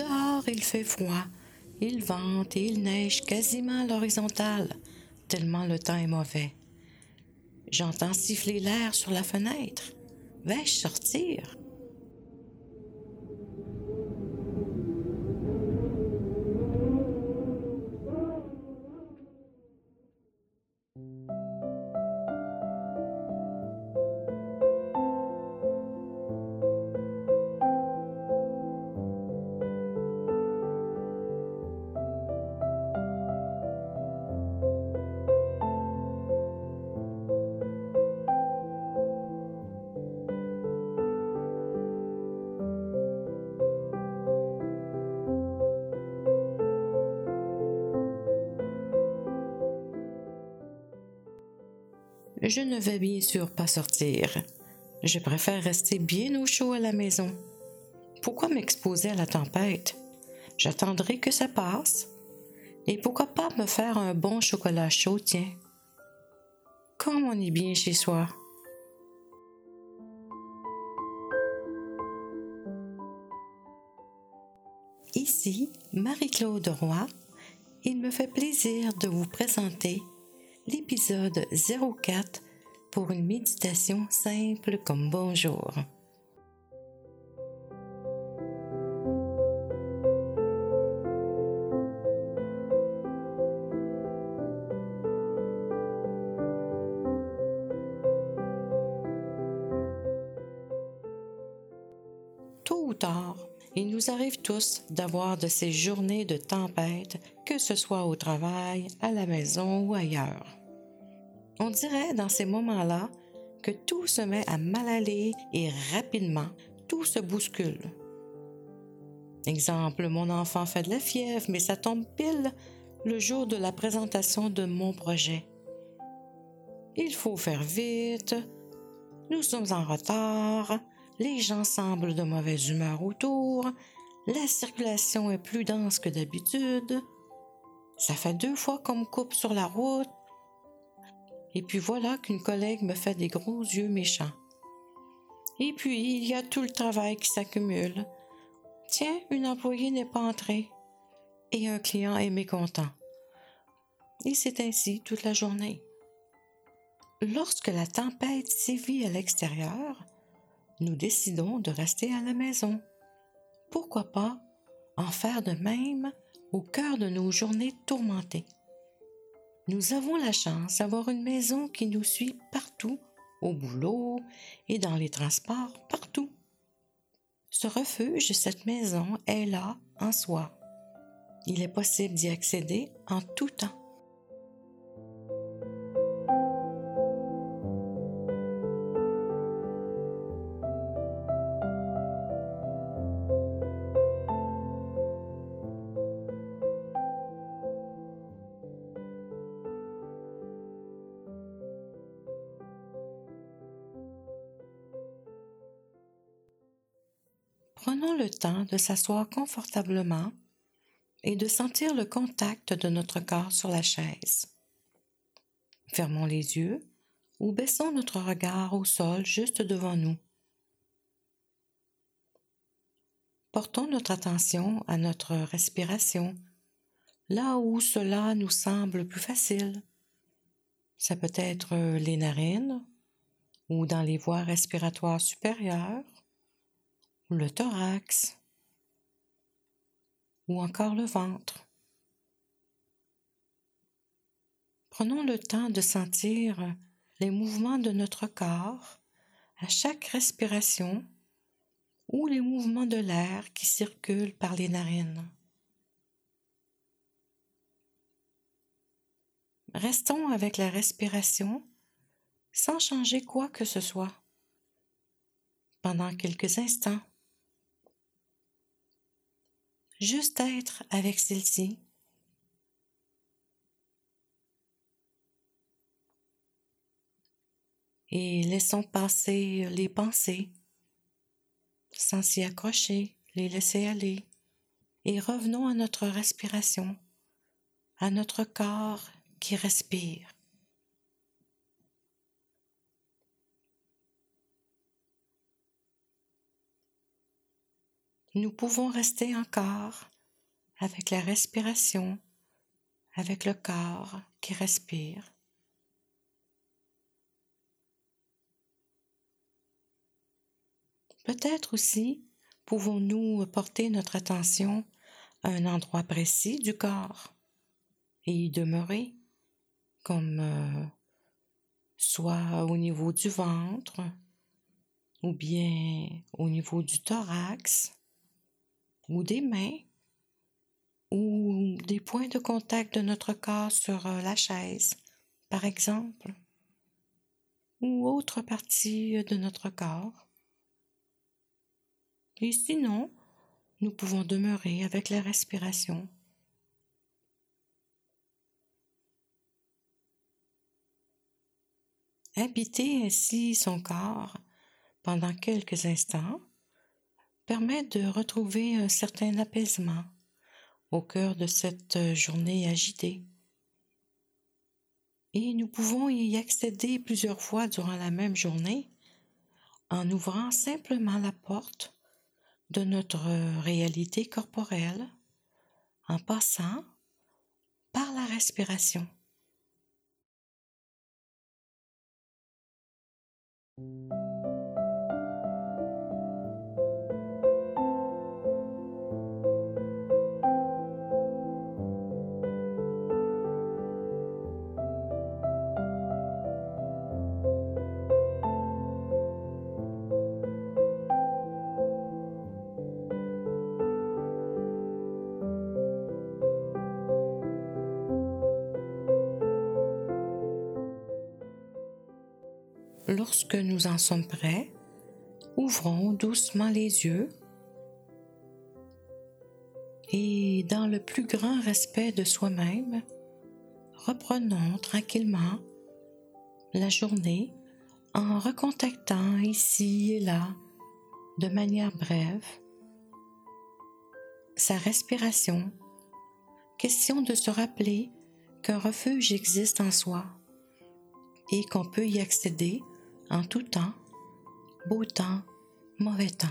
Dehors, il fait froid. Il vente et il neige quasiment à l'horizontale, tellement le temps est mauvais. J'entends siffler l'air sur la fenêtre. Vais-je sortir? Je ne vais bien sûr pas sortir. Je préfère rester bien au chaud à la maison. Pourquoi m'exposer à la tempête? J'attendrai que ça passe. Et pourquoi pas me faire un bon chocolat chaud, tiens? Comme on est bien chez soi. Ici Marie-Claude Roy. Il me fait plaisir de vous présenter l'épisode 04 pour une méditation simple comme bonjour. Tôt ou tard, il nous arrive tous d'avoir de ces journées de tempête, que ce soit au travail, à la maison ou ailleurs. On dirait dans ces moments-là que tout se met à mal aller et rapidement, tout se bouscule. Exemple, mon enfant fait de la fièvre, mais ça tombe pile le jour de la présentation de mon projet. Il faut faire vite, nous sommes en retard, les gens semblent de mauvaise humeur autour, la circulation est plus dense que d'habitude, ça fait deux fois qu'on me coupe sur la route, et puis voilà qu'une collègue me fait des gros yeux méchants. Et puis, il y a tout le travail qui s'accumule. Tiens, une employée n'est pas entrée. Et un client est mécontent. Et c'est ainsi toute la journée. Lorsque la tempête sévit à l'extérieur, nous décidons de rester à la maison. Pourquoi pas en faire de même au cœur de nos journées tourmentées? Nous avons la chance d'avoir une maison qui nous suit partout, au boulot et dans les transports, partout. Ce refuge, cette maison est là en soi. Il est possible d'y accéder en tout temps. Prenons le temps de s'asseoir confortablement et de sentir le contact de notre corps sur la chaise. Fermons les yeux ou baissons notre regard au sol juste devant nous. Portons notre attention à notre respiration, là où cela nous semble plus facile. Ça peut être les narines ou dans les voies respiratoires supérieures le thorax ou encore le ventre. Prenons le temps de sentir les mouvements de notre corps à chaque respiration ou les mouvements de l'air qui circulent par les narines. Restons avec la respiration sans changer quoi que ce soit pendant quelques instants juste être avec celle-ci. Et laissons passer les pensées sans s'y accrocher, les laisser aller. Et revenons à notre respiration, à notre corps qui respire. Nous pouvons rester encore avec la respiration, avec le corps qui respire. Peut-être aussi pouvons-nous porter notre attention à un endroit précis du corps et y demeurer, comme euh, soit au niveau du ventre ou bien au niveau du thorax ou des mains ou des points de contact de notre corps sur euh, la chaise, par exemple, ou autre partie de notre corps. Et sinon, nous pouvons demeurer avec la respiration. Habiter ainsi son corps pendant quelques instants permet de retrouver un certain apaisement au cœur de cette journée agitée. Et nous pouvons y accéder plusieurs fois durant la même journée en ouvrant simplement la porte de notre réalité corporelle en passant par la respiration. Lorsque nous en sommes prêts, ouvrons doucement les yeux et dans le plus grand respect de soi-même, reprenons tranquillement la journée en recontactant ici et là, de manière brève, sa respiration. Question de se rappeler qu'un refuge existe en soi et qu'on peut y accéder en tout temps, beau temps, mauvais temps.